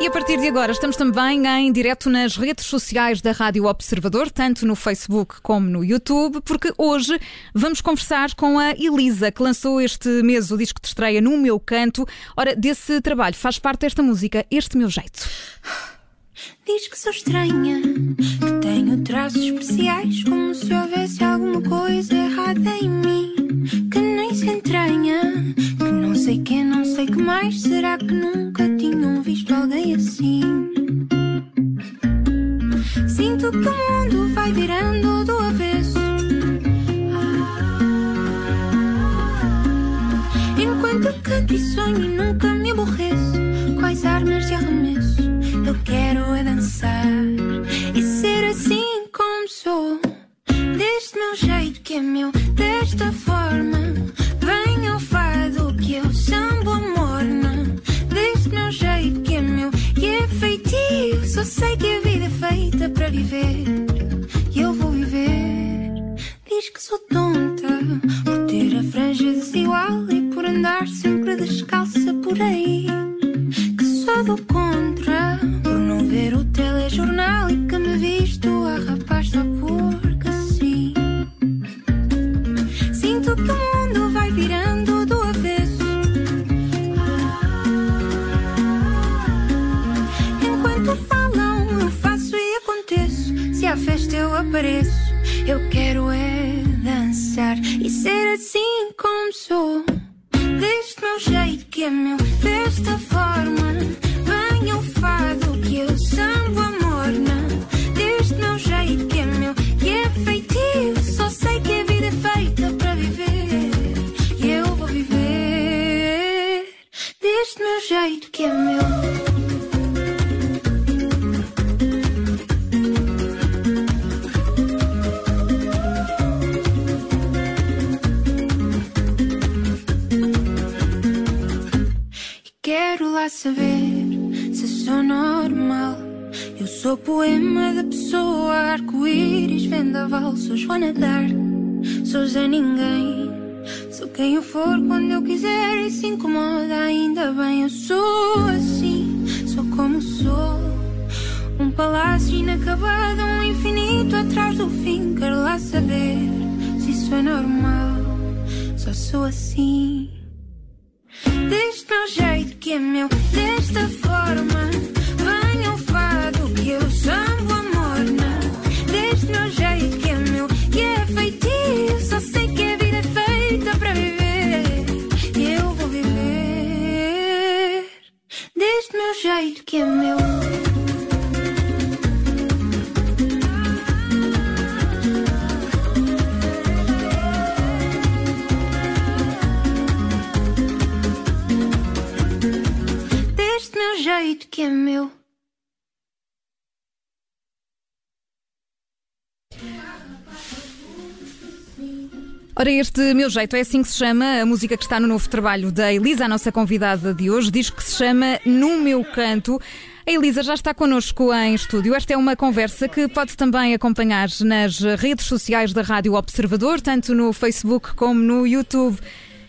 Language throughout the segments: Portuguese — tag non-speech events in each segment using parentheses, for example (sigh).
E a partir de agora estamos também em direto nas redes sociais da Rádio Observador, tanto no Facebook como no YouTube, porque hoje vamos conversar com a Elisa, que lançou este mês o disco de estreia No Meu Canto. Ora, desse trabalho faz parte esta música, Este Meu Jeito. Diz que sou estranha, que tenho traços especiais, como se houvesse alguma coisa errada em mim, se entranha, que não sei que, não sei que mais. Será que nunca tinham visto alguém assim? Sinto que o mundo vai virando do avesso. Enquanto canto e sonho nunca me aborreço, quais armas de arremesso Se há festa, eu apareço. Eu quero é dançar e ser assim como sou. Deste meu jeito que é meu, desta forma. Venha o fado que eu sambo a morna. Deste meu jeito que é meu, que é feitio. Só sei que a vida é feita para viver. E eu vou viver. Deste meu jeito que é meu. Sou poema da pessoa, arco-íris, vendaval. Sou Joana Dark, sou Zé Ninguém. Sou quem eu for quando eu quiser e se incomoda, ainda bem. Eu sou assim, sou como sou. Um palácio inacabado, um infinito atrás do fim. Quero lá saber se isso é normal. Só sou assim. Deste meu jeito que é meu, desta forma. Jeito que Ora, este meu jeito é assim que se chama a música que está no novo trabalho da Elisa, a nossa convidada de hoje, diz que se chama No Meu Canto. A Elisa já está connosco em estúdio. Esta é uma conversa que pode também acompanhar nas redes sociais da Rádio Observador, tanto no Facebook como no YouTube.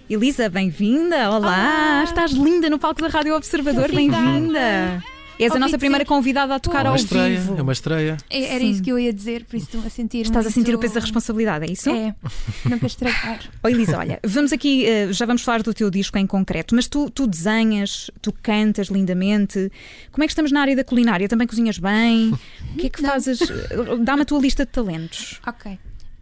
Elisa, bem-vinda! Olá! Olá. Estás linda no palco da Rádio Observador, bem-vinda! És a nossa primeira convidada a tocar É ao uma estreia, vivo. é uma estreia. É- Era Sim. isso que eu ia dizer, por isso estou a sentir. Estás a sentir o muito- peso da responsabilidade, é isso? É, não quero estragar. (laughs) Oi, Elisa, olha, vamos aqui, eh, já vamos falar do teu disco em concreto, mas tu, tu desenhas, tu cantas lindamente. Como é que estamos na área da culinária? Também cozinhas bem? (laughs) O que é que Não. fazes? Dá-me a tua lista de talentos. Ok.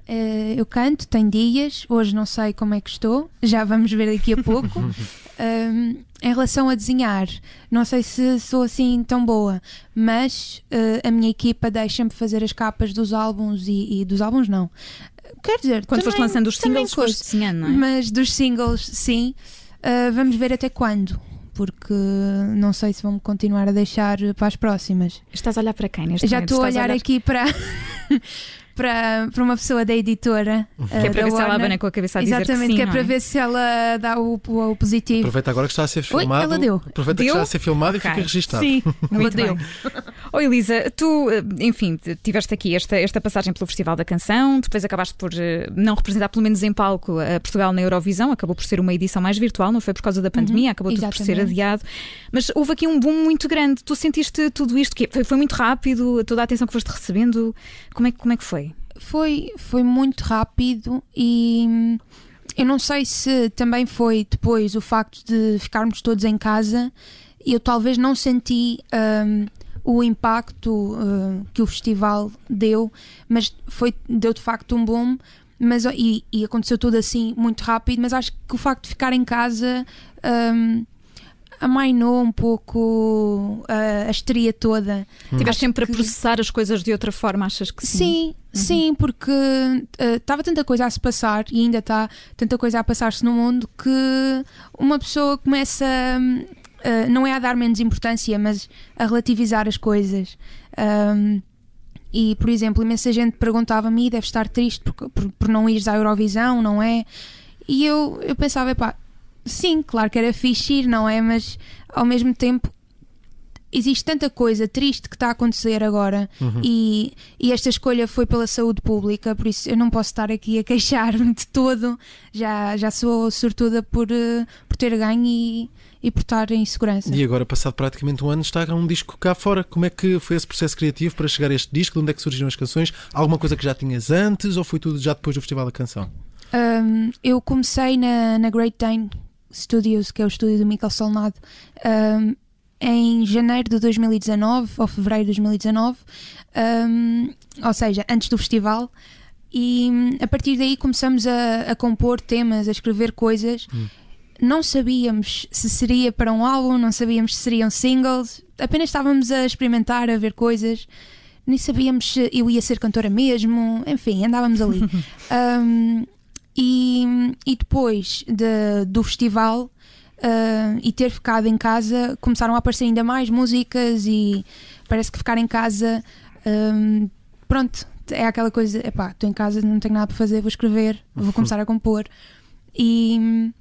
Eh, eu canto, tenho dias, hoje não sei como é que estou, já vamos ver daqui a pouco. (laughs) Um, em relação a desenhar, não sei se sou assim tão boa, mas eh, a minha equipa deixa-me fazer as capas dos álbuns e, e dos álbuns não. Quer dizer, Quando também- foste lançando os singles, foste desenhando, não é? Mas dos singles, sim. Uh, vamos ver até quando. Porque não sei se vão continuar a deixar para as próximas. Estás a olhar para quem neste Já estou a Estás olhar aqui para, (laughs) para, para uma pessoa da editora. Que é para ver se ela abana com a cabeça a dizer Exatamente, que sim, que é não para é? ver se ela dá o, o, o positivo. Aproveita agora que está a ser Oi, filmado. ela deu. Aproveita Deu? que está a ser filmado Ok. e fica registado. Sim, (laughs) ela Muito deu. bem. Oh, Elisa, tu, eh, enfim, tiveste aqui esta, esta passagem pelo Festival da Canção, depois acabaste por eh, não representar, pelo menos em palco, a Portugal na Eurovisão, acabou por ser uma edição mais virtual, não foi por causa da pandemia, uhum, acabou tudo por ser adiado. Mas houve aqui um boom muito grande. Tu sentiste tudo isto? Que foi, foi muito rápido, toda a atenção que foste recebendo? Como é, como é que foi? Foi, foi muito rápido e hum, eu não sei se também foi depois o facto de ficarmos todos em casa. Eu talvez não senti um, o impacto uh, que o festival deu, mas foi deu de facto um boom. Mas, e, e aconteceu tudo assim muito rápido, mas acho que o facto de ficar em casa um, amainou um pouco uh, a histeria toda. Hum. Tiveste sempre que... a processar as coisas de outra forma, achas que sim? Sim, uhum. sim, porque estava uh, tanta coisa a se passar e ainda está tanta coisa a passar-se no mundo que uma pessoa começa. Uh, não é a dar menos importância, mas a relativizar as coisas. Um, e, por exemplo, imensa gente perguntava-me: deve estar triste por, por, por não ires à Eurovisão, não é? E eu, eu pensava: pá, sim, claro que era fixe ir, não é? Mas ao mesmo tempo existe tanta coisa triste que está a acontecer agora uhum. e, e esta escolha foi pela saúde pública, por isso eu não posso estar aqui a queixar-me de todo. Já, já sou sortuda por, uh, por ter ganho e, e por estar em segurança. E agora, passado praticamente um ano, está um disco cá fora. Como é que foi esse processo criativo para chegar a este disco? De onde é que surgiram as canções? Alguma coisa que já tinhas antes ou foi tudo já depois do Festival da Canção? Um, eu comecei na, na Great Dane Studios, que é o estúdio do Michael Solnado, um, em janeiro de 2019, ou fevereiro de 2019, um, ou seja, antes do festival. E a partir daí começamos a, a compor temas, a escrever coisas. Hum. Não sabíamos se seria para um álbum, não sabíamos se seriam singles, apenas estávamos a experimentar, a ver coisas. Nem sabíamos se eu ia ser cantora mesmo, enfim, andávamos ali. (laughs) um, E, e depois de, do festival uh, e ter ficado em casa, começaram a aparecer ainda mais músicas e parece que ficar em casa, um, pronto, é aquela coisa, epá, estou em casa, não tenho nada para fazer, vou escrever, vou uhum. começar a compor. E,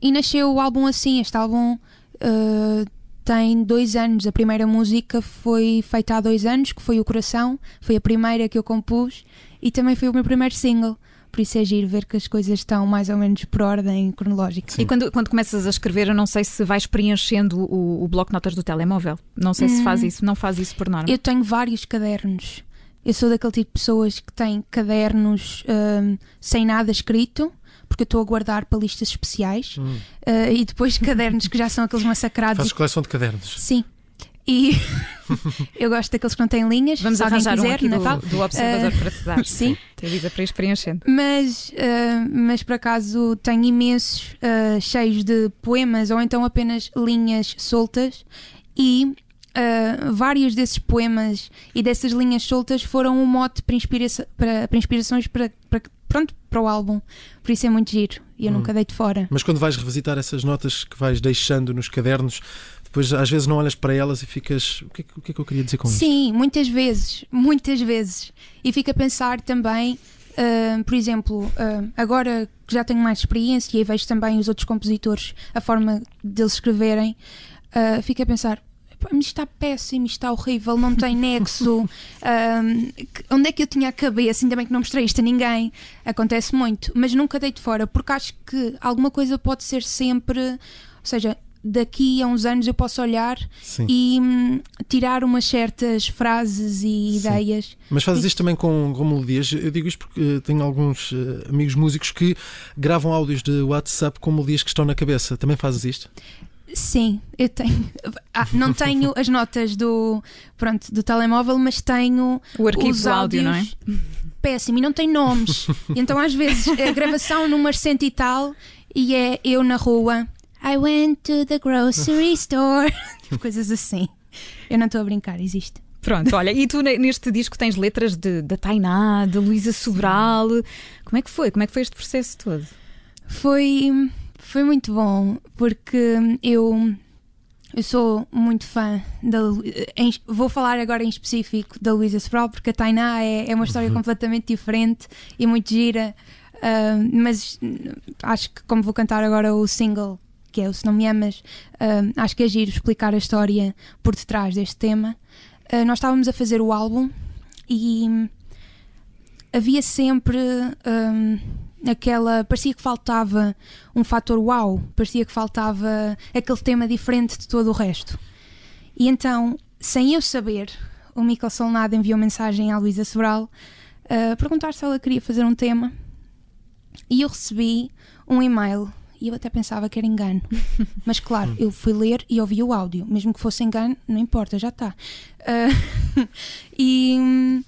e nasceu o álbum assim, este álbum uh, tem dois anos, a primeira música foi feita há dois anos, que foi O Coração, foi a primeira que eu compus e também foi o meu primeiro single por isso é giro ver que as coisas estão mais ou menos por ordem cronológica. Sim. E quando, quando começas a escrever, eu não sei se vais preenchendo o, o bloco de notas do telemóvel. Não sei hum. se faz hum. isso, não faz isso por norma. Eu tenho vários cadernos. Eu sou daquele tipo de pessoas que têm cadernos um, sem nada escrito porque eu estou a guardar para listas especiais hum. uh, e depois (laughs) cadernos que já são aqueles massacrados. Fazes coleção de cadernos? Sim. E (laughs) eu gosto daqueles que não têm linhas. Vamos se arranjar quiser, um aqui Natal. Do, do observador uh, para te dar. Sim. Te avisa para ir preenchendo. Mas, uh, mas por acaso tenho imensos uh, cheios de poemas ou então apenas linhas soltas e Uh, vários desses poemas e dessas linhas soltas foram um mote para, inspira para, para inspirações para, para, pronto, para o álbum. Por isso é muito giro e eu hum. nunca deito fora. Mas quando vais revisitar essas notas que vais deixando nos cadernos, depois às vezes não olhas para elas e ficas. O que, é, o que é que eu queria dizer com isso? Sim, muitas vezes, muitas vezes. E fico a pensar também, uh, por exemplo, uh, agora que já tenho mais experiência e vejo também os outros compositores, a forma deles escreverem, uh, fico a pensar. Isto está péssimo, isto está horrível, não tem nexo. (laughs) onde é que eu tinha a cabeça? Ainda bem que não mostrei isto a ninguém. Acontece muito, mas nunca deito fora, porque acho que alguma coisa pode ser sempre. Ou seja, daqui a uns anos eu posso olhar Sim. e hum, tirar umas certas frases e Sim. ideias. Mas fazes isto também com, com melodias? Eu digo isto porque tenho alguns uh, amigos músicos que gravam áudios de WhatsApp com melodias que estão na cabeça. Também fazes isto? Sim, eu tenho. (laughs) Ah, não tenho as notas do, pronto, do telemóvel, mas tenho o arquivo os áudios, não é? Péssimo, e não tem nomes. (laughs) então, às vezes, a gravação numa cento e tal, e é eu na rua I went to the grocery (laughs) store. Coisas assim. Eu não estou a brincar, existe. Pronto, olha, e tu neste disco tens letras de, da Tainá, de Luísa Sobral. Como é que foi? Como é que foi este processo todo? Foi, foi muito bom, porque eu, eu sou muito fã da. Em, vou falar agora em específico da Luísa Sobral, porque a Tainá é, é uma história uhum. completamente diferente e muito gira. Uh, mas acho que, como vou cantar agora o single que é o Se Não Me Amas, uh, acho que é giro explicar a história por detrás deste tema. uh, nós estávamos a fazer o álbum e havia sempre um, aquela. parecia que faltava um fator uau, parecia que faltava aquele tema diferente de todo o resto. E então, sem eu saber, o Michael Solnado enviou mensagem à Luísa Sobral a perguntar se ela queria fazer um tema e eu recebi um e-mail e eu até pensava que era engano. (laughs) Mas claro, eu fui ler e ouvi o áudio, mesmo que fosse engano, não importa, já está. Uh, (laughs) e,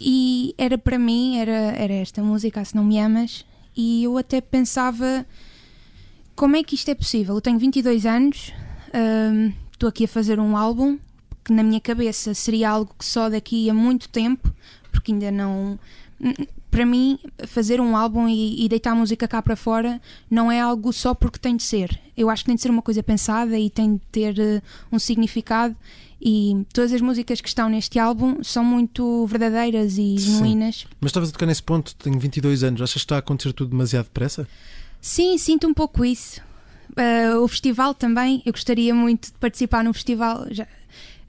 e era para mim, era, era esta música, Se Não Me Amas, e eu até pensava como é que isto é possível? Eu tenho 22 anos, uh, estou aqui a fazer um álbum que na minha cabeça seria algo que só daqui a muito tempo, porque ainda não para mim, fazer um álbum e, e, deitar a música cá para fora não é algo só porque tem de ser. Eu acho que tem de ser uma coisa pensada e tem de ter uh, um significado. E todas as músicas que estão neste álbum são muito verdadeiras e genuínas. Mas estavas a tocar nesse ponto, tenho 22 anos, achas que está a acontecer tudo demasiado depressa? Sim, sinto um pouco isso. Uh, o festival também, eu gostaria muito de participar no festival. Já,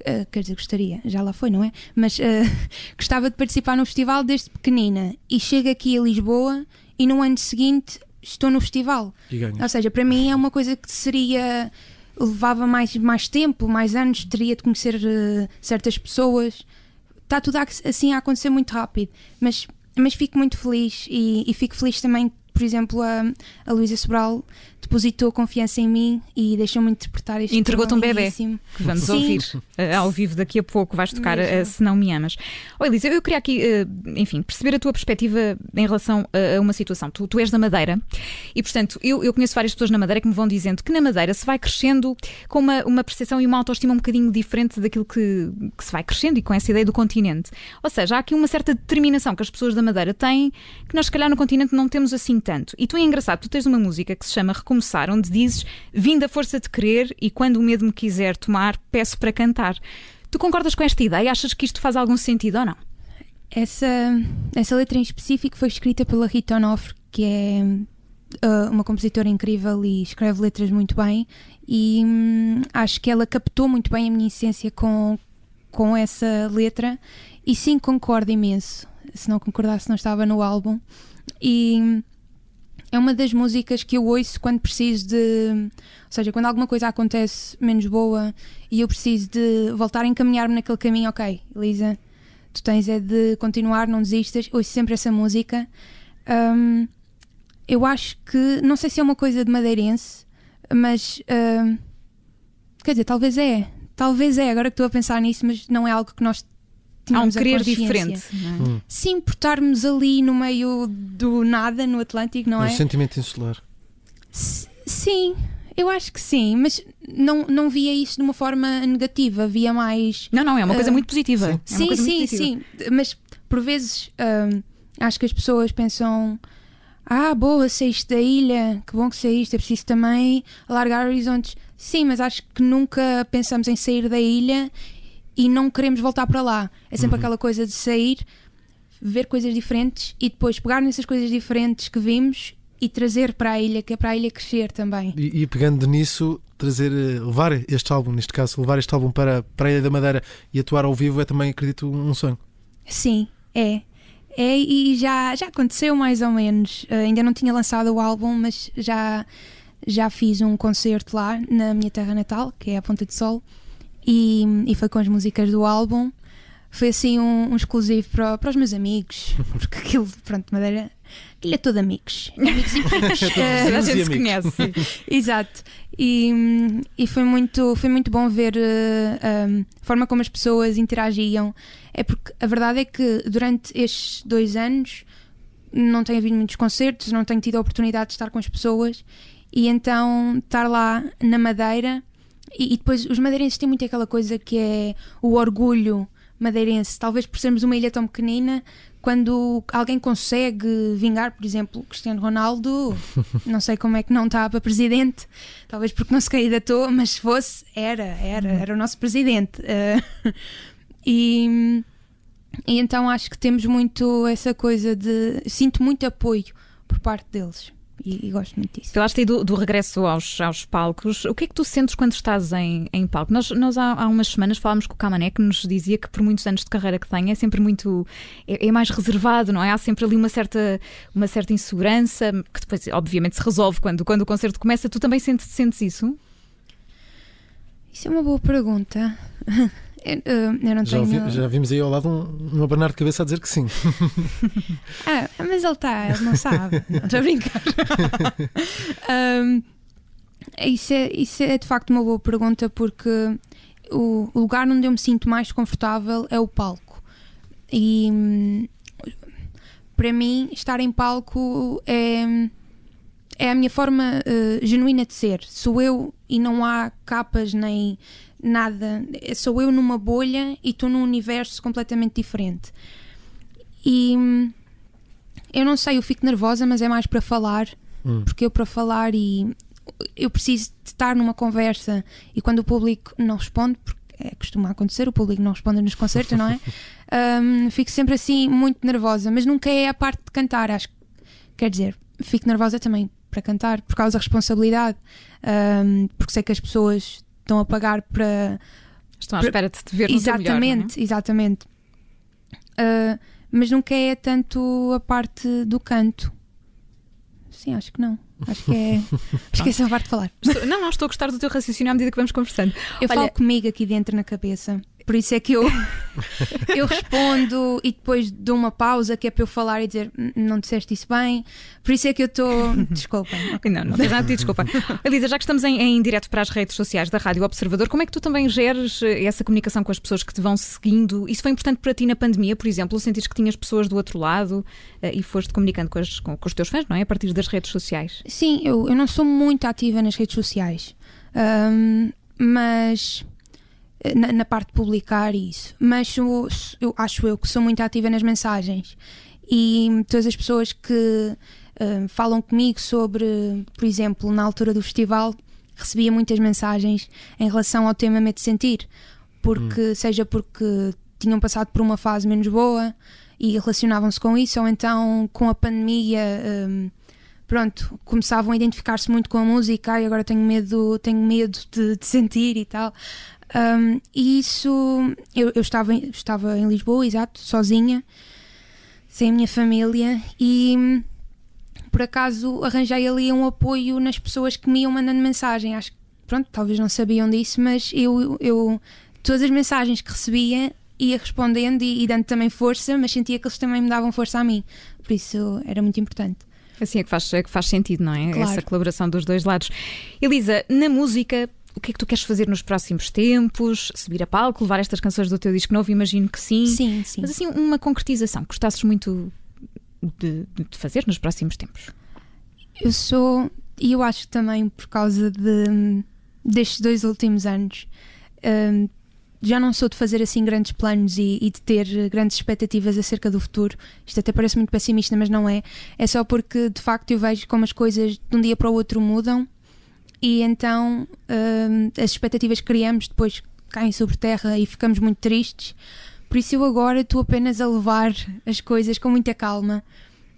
uh, quer dizer, gostaria, já lá foi, não é? Mas uh, (laughs) gostava de participar no festival desde pequenina e chego aqui a Lisboa e no ano seguinte estou no festival. Ou seja, para mim é uma coisa que seria. levava mais, mais tempo, mais anos, teria de conhecer uh, certas pessoas. Está tudo assim a acontecer muito rápido, mas, mas fico muito feliz e, e fico feliz também por exemplo, a, a Luísa Sobral depositou confiança em mim e deixou-me interpretar este Entregou-te um bebê que vamos Sim. ouvir uh, ao vivo daqui a pouco. Vais tocar uh, Se Não Me Amas. Oh, Elisa, eu queria aqui, uh, enfim, perceber a tua perspectiva em relação a, a uma situação. Tu, tu, és da Madeira e, portanto, eu, eu conheço várias pessoas na Madeira que me vão dizendo que na Madeira se vai crescendo com uma, uma percepção e uma autoestima um bocadinho diferente daquilo que, que se vai crescendo e com essa ideia do continente. Ou seja, há aqui uma certa determinação que as pessoas da Madeira têm que nós, se calhar, no continente não temos assim tanto. E tu é engraçado, tu tens uma música que se chama Recomeçar, onde dizes Vim da força de querer e quando o medo me quiser tomar, peço para cantar. Tu concordas com esta ideia? Achas que isto faz algum sentido ou não? Essa, essa letra em específico foi escrita pela Rita Onofre, que é uh, uma compositora incrível e escreve letras muito bem. E hum, acho que ela captou muito bem a minha essência com, com essa letra. E sim, concordo imenso. Se não concordasse, não estava no álbum. E hum, é uma das músicas que eu ouço quando preciso de. Ou seja, quando alguma coisa acontece menos boa e eu preciso de voltar a encaminhar-me naquele caminho, ok, Elisa, tu tens é de continuar, não desistas. Ouço sempre essa música. Um, eu acho que. Não sei se é uma coisa de madeirense, mas. Um, quer dizer, talvez é. Talvez é, agora que estou a pensar nisso, mas não é algo que nós Há um querer diferente. É? Hum. Sim, por estarmos ali no meio do nada, no Atlântico, não é? Um sentimento insular. S sim, eu acho que sim, mas não, não via isso de uma forma negativa, via mais. Não, não, é uma coisa uh, muito positiva. Sim, é sim, sim, sim, mas por vezes uh, acho que as pessoas pensam. Ah, boa, saíste da ilha, que bom que saíste, é preciso também alargar horizontes. Sim, mas acho que nunca pensamos em sair da ilha e não queremos voltar para lá. É sempre uhum. aquela coisa de sair, ver coisas diferentes e depois pegar nessas coisas diferentes que vimos e trazer para a ilha, que é para a ilha crescer também. E, e, pegando nisso, trazer, eh, levar este álbum, neste caso, levar este álbum para, para a Ilha da Madeira e atuar ao vivo é também, acredito, um sonho. Sim, é. É, e já, já aconteceu mais ou menos. Uh, ainda não tinha lançado o álbum, mas já, já fiz um concerto lá na minha terra natal, que é a Ponta de Sol e, e foi com as músicas do álbum. Foi assim um, um exclusivo para, para os meus amigos, (laughs) porque aquilo, pronto, Madeira, aquilo é todo amigos. (laughs) Amigos e amigos. uh, a gente se conhece. Exato. E, e foi, muito, foi muito bom ver uh, a forma como as pessoas interagiam. É porque a verdade é que durante estes dois anos não tenho havido muitos concertos, não tenho tido a oportunidade de estar com as pessoas e então estar lá na Madeira e, e, depois os madeirenses têm muito aquela coisa que é o orgulho madeirense. Talvez por sermos uma ilha tão pequenina, quando alguém consegue vingar, por exemplo, Cristiano Ronaldo, (laughs) não sei como é que não está para presidente, talvez porque não se candidatou, mas se fosse, era, era, era o nosso presidente. Uh, (laughs) e, e então acho que temos muito essa coisa de. Sinto muito apoio por parte deles. E, e gosto muito disso. Falaste aí do, do regresso aos, aos palcos. O que é que tu sentes quando estás em, em palco? Nós, nós há, há umas semanas falámos com o Camané que nos dizia que por muitos anos de carreira que tem é sempre muito. É, é mais reservado, não é? Há sempre ali uma certa, uma certa insegurança que depois, obviamente, se resolve quando, quando o concerto começa. Tu também sentes, sentes isso? Isso é uma boa pergunta. (laughs) Eu, não Já, tenho. ouvi- já vimos aí ao lado um, um abanar de cabeça a dizer que sim. (laughs) Ah, mas ele está, ele não sabe. (laughs) Não, Estou a brincar. (laughs) Ahm, isso, é, isso é de facto uma boa pergunta porque o, lugar onde eu me sinto mais confortável é o palco. E hum, para mim, estar em palco é, é a minha forma eh, genuína de ser. Sou eu e não há capas nem nada. Sou eu numa bolha e estou num universo completamente diferente. E hum, eu não sei, eu fico nervosa, mas é mais para falar, Hum. porque eu para falar e eu preciso de estar numa conversa e quando o público não responde, porque é costuma acontecer, o público não responde nos concertos, não é? (laughs) Hum, fico sempre assim muito nervosa, mas nunca é a parte de cantar, acho que quer dizer, fico nervosa também para cantar por causa da responsabilidade, hum, porque sei que as pessoas estão a pagar para Estão à espera de te ver no teu melhor, é? Exatamente, exatamente. Ah, mas nunca é tanto a parte do canto. Sim, acho que não. Acho que é. (laughs) acho que é a parte de falar. Estou- não, não, estou a gostar do teu raciocínio à medida que vamos conversando. Eu Olha- falo comigo aqui dentro na cabeça. Por isso é que eu, eu respondo e depois dou uma pausa que é para eu falar e dizer "N- não disseste isso bem. Por isso é que eu estou. Desculpem. (laughs) ok. Não, não tens nada de desculpa. Elisa, já que estamos em, em direto para as redes sociais da Rádio Observador, como é que tu também geres eh, essa comunicação com as pessoas que te vão seguindo? Isso foi importante para ti na pandemia, por exemplo? Sentires que tinhas pessoas do outro lado eh, e foste comunicando com, as- com- com os teus fãs, não é? A partir das redes sociais. Sim, eu, eu não sou muito ativa nas redes sociais, Ahm, mas na, na parte de publicar isso. Mas sou- eu acho eu que sou muito ativa nas mensagens e todas as pessoas que ahm, falam comigo sobre, por exemplo, na altura do festival, recebia muitas mensagens em relação ao tema Medo de Sentir, porque seja porque tinham passado por uma fase menos boa e relacionavam-se com isso, ou então com a pandemia. ahm, pronto, começavam a identificar-se muito com a música e agora tenho medo, tenho medo de, de sentir e tal. Um, e isso, eu, eu estava, em, estava em Lisboa, exato, sozinha, sem a minha família e por acaso arranjei ali um apoio nas pessoas que me iam mandando mensagem. Acho que, pronto, talvez não sabiam disso, mas eu, eu todas as mensagens que recebia ia respondendo e, e dando também força, mas sentia que eles também me davam força a mim. Por isso era muito importante. Assim é que faz, é que faz sentido, não é? Claro. Essa colaboração dos dois lados. Elisa, na música, o que é que tu queres fazer nos próximos tempos? Subir a palco, levar estas canções do teu disco novo? Imagino que sim. Sim, sim. Mas assim, uma concretização que gostasses muito de, de fazer nos próximos tempos. Eu sou, e eu acho que também por causa de, destes dois últimos anos, hum, já não sou de fazer assim grandes planos e, e de ter grandes expectativas acerca do futuro. Isto até parece muito pessimista, mas não é. É só porque de facto eu vejo como as coisas de um dia para o outro mudam e então hum, as expectativas que criamos depois caem sobre terra e ficamos muito tristes. Por isso eu agora estou apenas a levar as coisas com muita calma.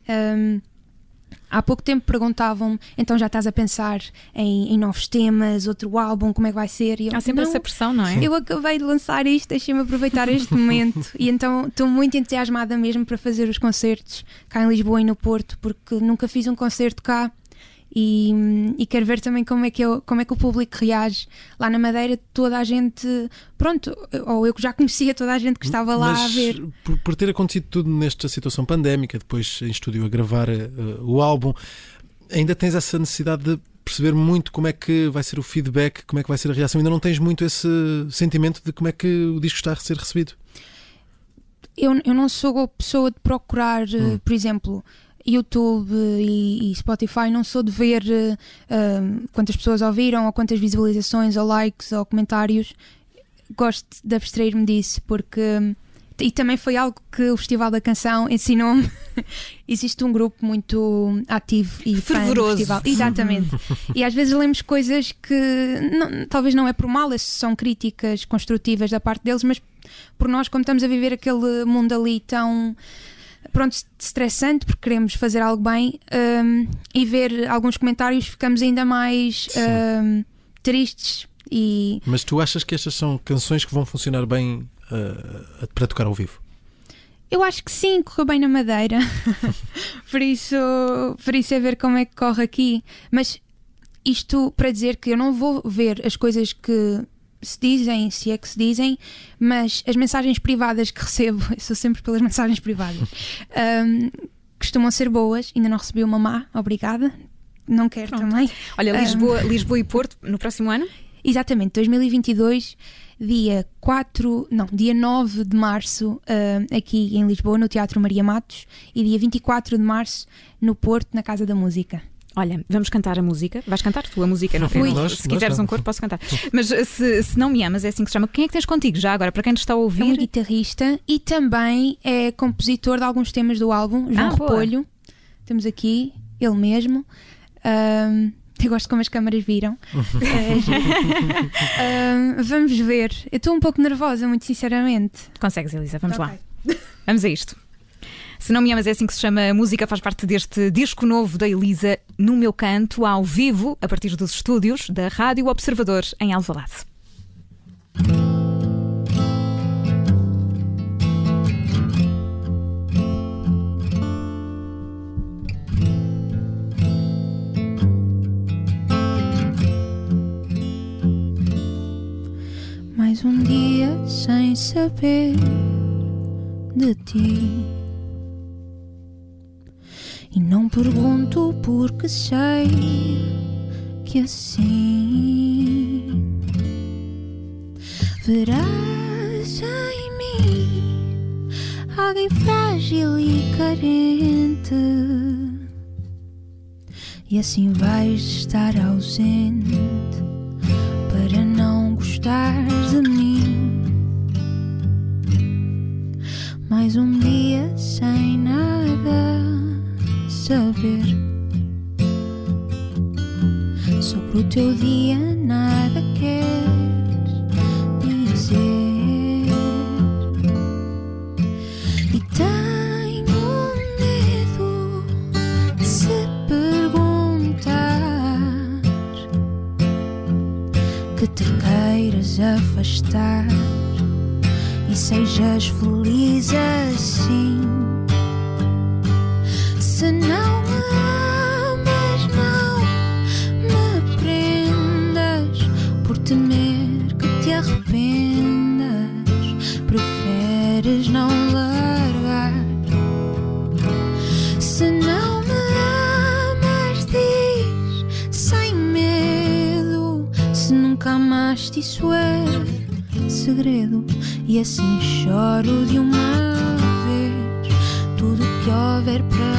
Hum, Há pouco tempo perguntavam-me, então já estás a pensar em, em novos temas, outro álbum, como é que vai ser? E eu, Há sempre "Não, essa pressão, não é? eu acabei de lançar isto, deixem-me aproveitar este momento. E então estou muito entusiasmada mesmo para fazer os concertos cá em Lisboa e no Porto, porque nunca fiz um concerto cá. E, e quero ver também como é, que eu, como é que o público reage. Lá na Madeira, toda a gente, pronto, ou eu que já conhecia toda a gente que estava lá Mas a ver. Por, por ter acontecido tudo nesta situação pandémica, depois em estúdio a gravar eh, o álbum, ainda tens essa necessidade de perceber muito como é que vai ser o feedback, como é que vai ser a reação. Ainda não tens muito esse sentimento de como é que o disco está a ser recebido. eu, eu não sou a pessoa de procurar, eh, Hum. por exemplo, YouTube e, e Spotify, não sou de ver um, quantas pessoas ouviram, ou quantas visualizações, ou likes, ou comentários. Gosto de abstrair-me disso, porque. E também foi algo que o Festival da Canção ensinou-me. (laughs) Existe um grupo muito ativo e Fervoroso. festival. Exatamente. e às vezes lemos coisas que não- talvez não é por mal, são críticas construtivas da parte deles, mas por nós, como estamos a viver aquele mundo ali tão pronto, estressante porque queremos fazer algo bem um, e ver alguns comentários ficamos ainda mais um, tristes e Mas tu achas que estas são canções que vão funcionar bem uh, para tocar ao vivo? eu acho que sim, correu bem na madeira. (laughs) por isso, por isso é ver como é que corre aqui. Mas isto para dizer que eu não vou ver as coisas que se dizem, se é que se dizem, mas as mensagens privadas que recebo, (laughs) eu sou sempre pelas mensagens privadas, (laughs) um, costumam ser boas. Ainda não recebi uma má, obrigada. Não quero Pronto. também. Olha, Um, Lisboa, Lisboa e Porto no próximo ano? Exatamente, 2022, dia 4, não, dia 9 de março, ah, aqui em Lisboa, no Teatro Maria Matos, e dia 24 de março, no Porto, na Casa da Música. Olha, vamos cantar a música. Vais cantar tu a música, não Ui. Nós- Se nós quiseres um coro, posso cantar. Mas uh, se, se não me amas, é assim que se chama. Quem é que tens contigo já agora? Para quem nos está a É um ouvir? guitarrista e também é compositor de alguns temas do álbum, João Ah, boa. Repolho. Temos aqui, ele mesmo. Ahm, (laughs) eu gosto como as câmaras viram. (laughs) Ahm, vamos ver. Eu estou um pouco nervosa, muito sinceramente. Consegues, Elisa, vamos lá. Ok. Vamos a isto. Se não me amas, é assim que se chama. A música faz parte deste disco novo da Elisa, No Meu Canto, ao vivo, a partir dos estúdios da Rádio Observador, em Alvalade. Mais um dia sem saber de ti. E não pergunto porque sei que assim verás em mim alguém frágil e carente. E assim vais estar ausente para não gostar de mim. Mais um dia sem nada saber sobre o teu dia, nada queres dizer. E tenho medo de se perguntar que te queiras afastar e sejas feliz amaste, isso é segredo. E assim choro de uma vez tudo que houver para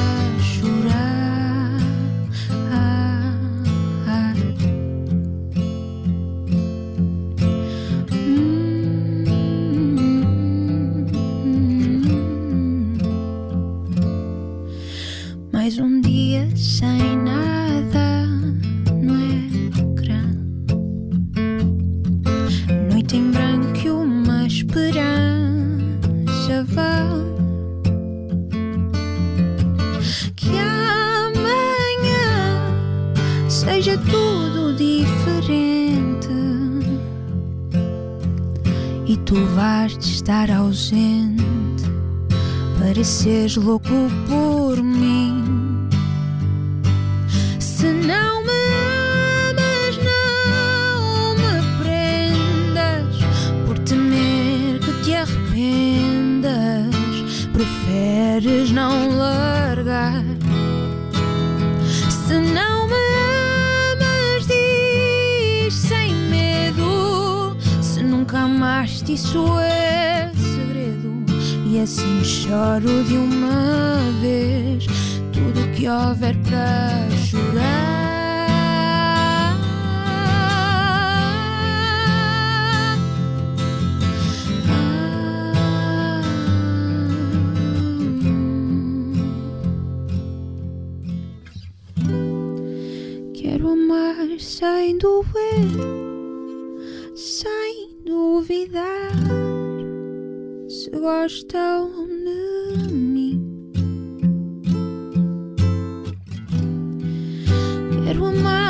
e tu vais estar ausente para seres louco por mim. Se não me amas, não me prendas por temer que te arrependas. Preferes não largar. Isso é segredo. E assim choro de uma vez tudo que houver para chorar. Quero amar sem doer, duvidar se gostam de mim. Quero amar.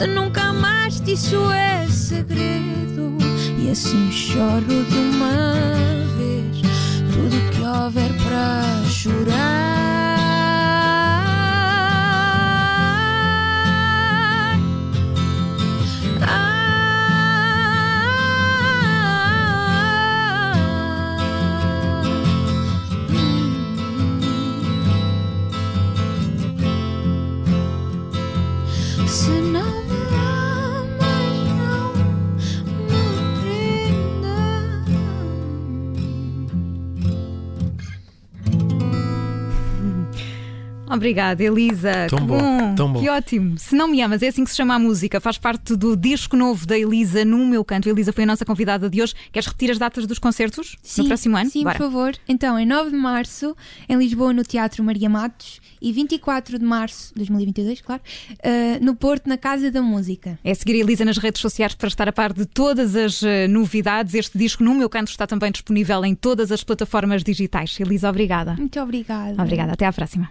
Se nunca amaste, isso é segredo. E assim choro de uma vez tudo que houver para chorar. Obrigada, Elisa. Tão que bom, tão bom. Que ótimo. Se não me amas, é assim que se chama a música. Faz parte do disco novo da Elisa no meu canto. A Elisa foi a nossa convidada de hoje. Queres repetir as datas dos concertos Sim, no próximo ano? Sim, Bora. por favor. Então, em 9 de março, em Lisboa, no Teatro Maria Matos, e 24 de março, 2022, claro, eh, no Porto, na Casa da Música. É seguir a Elisa nas redes sociais para estar a par de todas as eh, novidades. Este disco no meu canto está também disponível em todas as plataformas digitais. Elisa, obrigada. Muito obrigada. Obrigada, até à próxima.